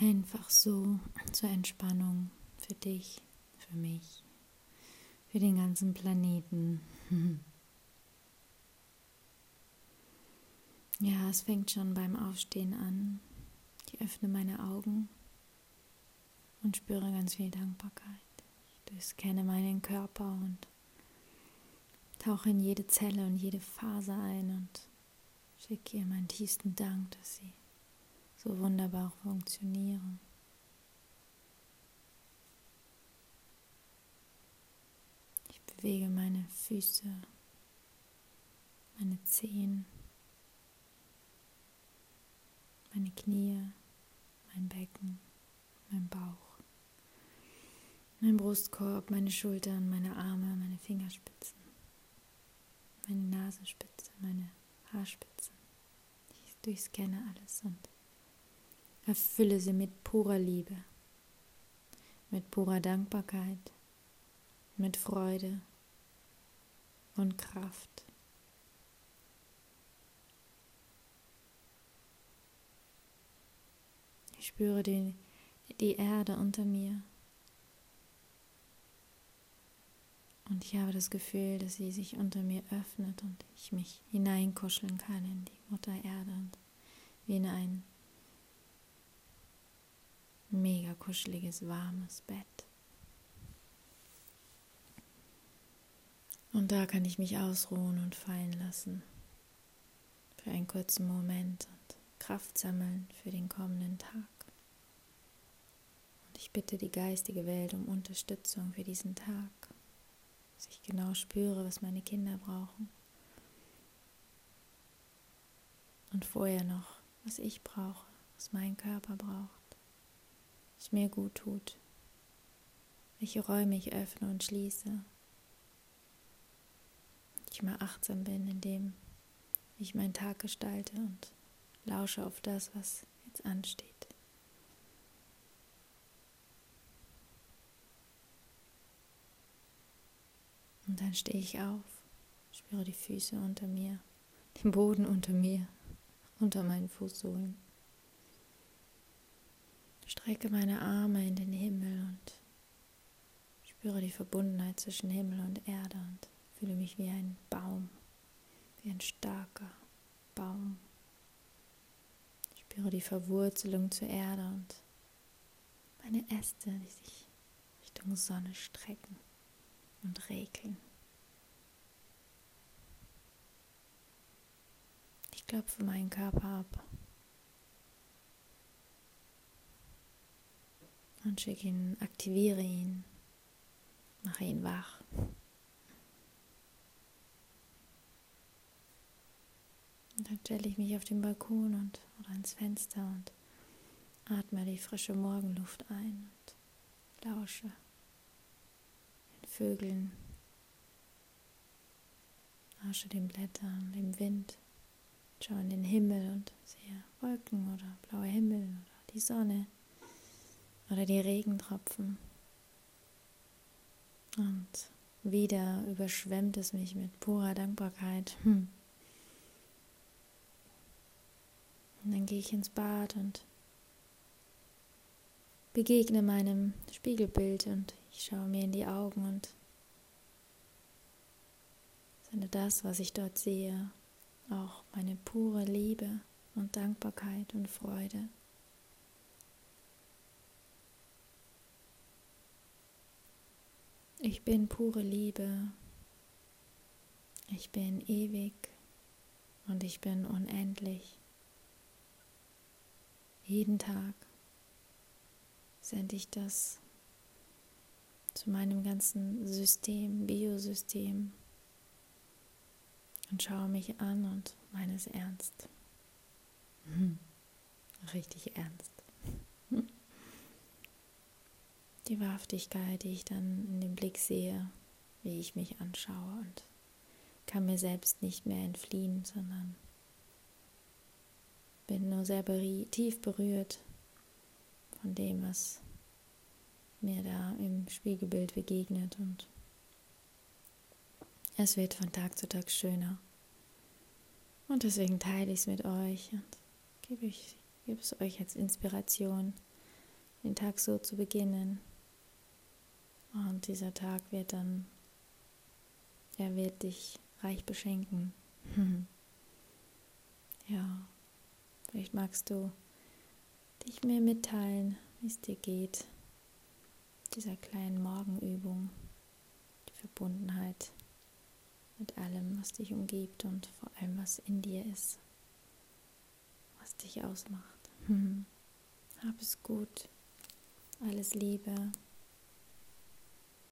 Einfach so zur Entspannung für dich, für mich, für den ganzen Planeten. Ja, es fängt schon beim Aufstehen an. Ich öffne meine Augen und spüre ganz viel Dankbarkeit. Ich scanne meinen Körper und tauche in jede Zelle und jede Phase ein und schicke ihr meinen tiefsten Dank, dass sie so wunderbar funktionieren. Ich bewege meine Füße, meine Zehen, meine Knie, mein Becken, mein Bauch, mein Brustkorb, meine Schultern, meine Arme, meine Fingerspitzen, meine Nasenspitze, meine Haarspitzen. Ich durchscanne alles und erfülle sie mit purer Liebe, mit purer Dankbarkeit, mit Freude und Kraft. Ich spüre die, die Erde unter mir. Und ich habe das Gefühl, dass sie sich unter mir öffnet und ich mich hineinkuscheln kann in die Mutter Erde und wie in ein mega kuscheliges, warmes Bett. Und da kann ich mich ausruhen und fallen lassen für einen kurzen Moment Kraft sammeln für den kommenden Tag. Und ich bitte die geistige Welt um Unterstützung für diesen Tag, dass ich genau spüre, was meine Kinder brauchen. Und vorher noch, was ich brauche, was mein Körper braucht, was mir gut tut, welche Räume ich öffne und schließe. Ich mal achtsam bin in dem, wie ich meinen Tag gestalte und lausche auf das, was jetzt ansteht. Und dann stehe ich auf, spüre die Füße unter mir, den Boden unter mir, unter meinen Fußsohlen. Strecke meine Arme in den Himmel und spüre die Verbundenheit zwischen Himmel und Erde und fühle mich wie ein Baum, wie ein starker Baum. Spüre die Verwurzelung zur Erde und meine Äste, die sich Richtung Sonne strecken und regeln. Ich klopfe meinen Körper ab und schicke ihn, aktiviere ihn, mache ihn wach. Und dann stelle ich mich auf den Balkon und, oder ans Fenster und atme die frische Morgenluft ein und lausche den Vögeln, lausche den Blättern, dem Wind, schaue in den Himmel und sehe Wolken oder blauer Himmel oder die Sonne oder die Regentropfen. Und wieder überschwemmt es mich mit purer Dankbarkeit. Hm Und dann gehe ich ins Bad und begegne meinem Spiegelbild und ich schaue mir in die Augen und sende das, was ich dort sehe, auch meine pure Liebe und Dankbarkeit und Freude. Ich bin pure Liebe. Ich bin ewig und ich bin unendlich. Jeden Tag sende ich das zu meinem ganzen System, Biosystem und schaue mich an und meine es ernst. Hm. Richtig ernst. Die Wahrhaftigkeit, die ich dann in dem Blick sehe, wie ich mich anschaue und kann mir selbst nicht mehr entfliehen, sondern bin nur sehr tief berührt von dem, was mir da im Spiegelbild begegnet und es wird von Tag zu Tag schöner. Und deswegen teile ich es mit euch und gebe, ich, gebe es euch als Inspiration, den Tag so zu beginnen. Dieser Tag wird dann, er wird dich reich beschenken. ja, vielleicht magst du dich mir mitteilen, wie es dir geht, dieser kleinen Morgenübung, die Verbundenheit mit allem, was dich umgibt und vor allem, was in dir ist, was dich ausmacht. Hab es gut. Alles Liebe.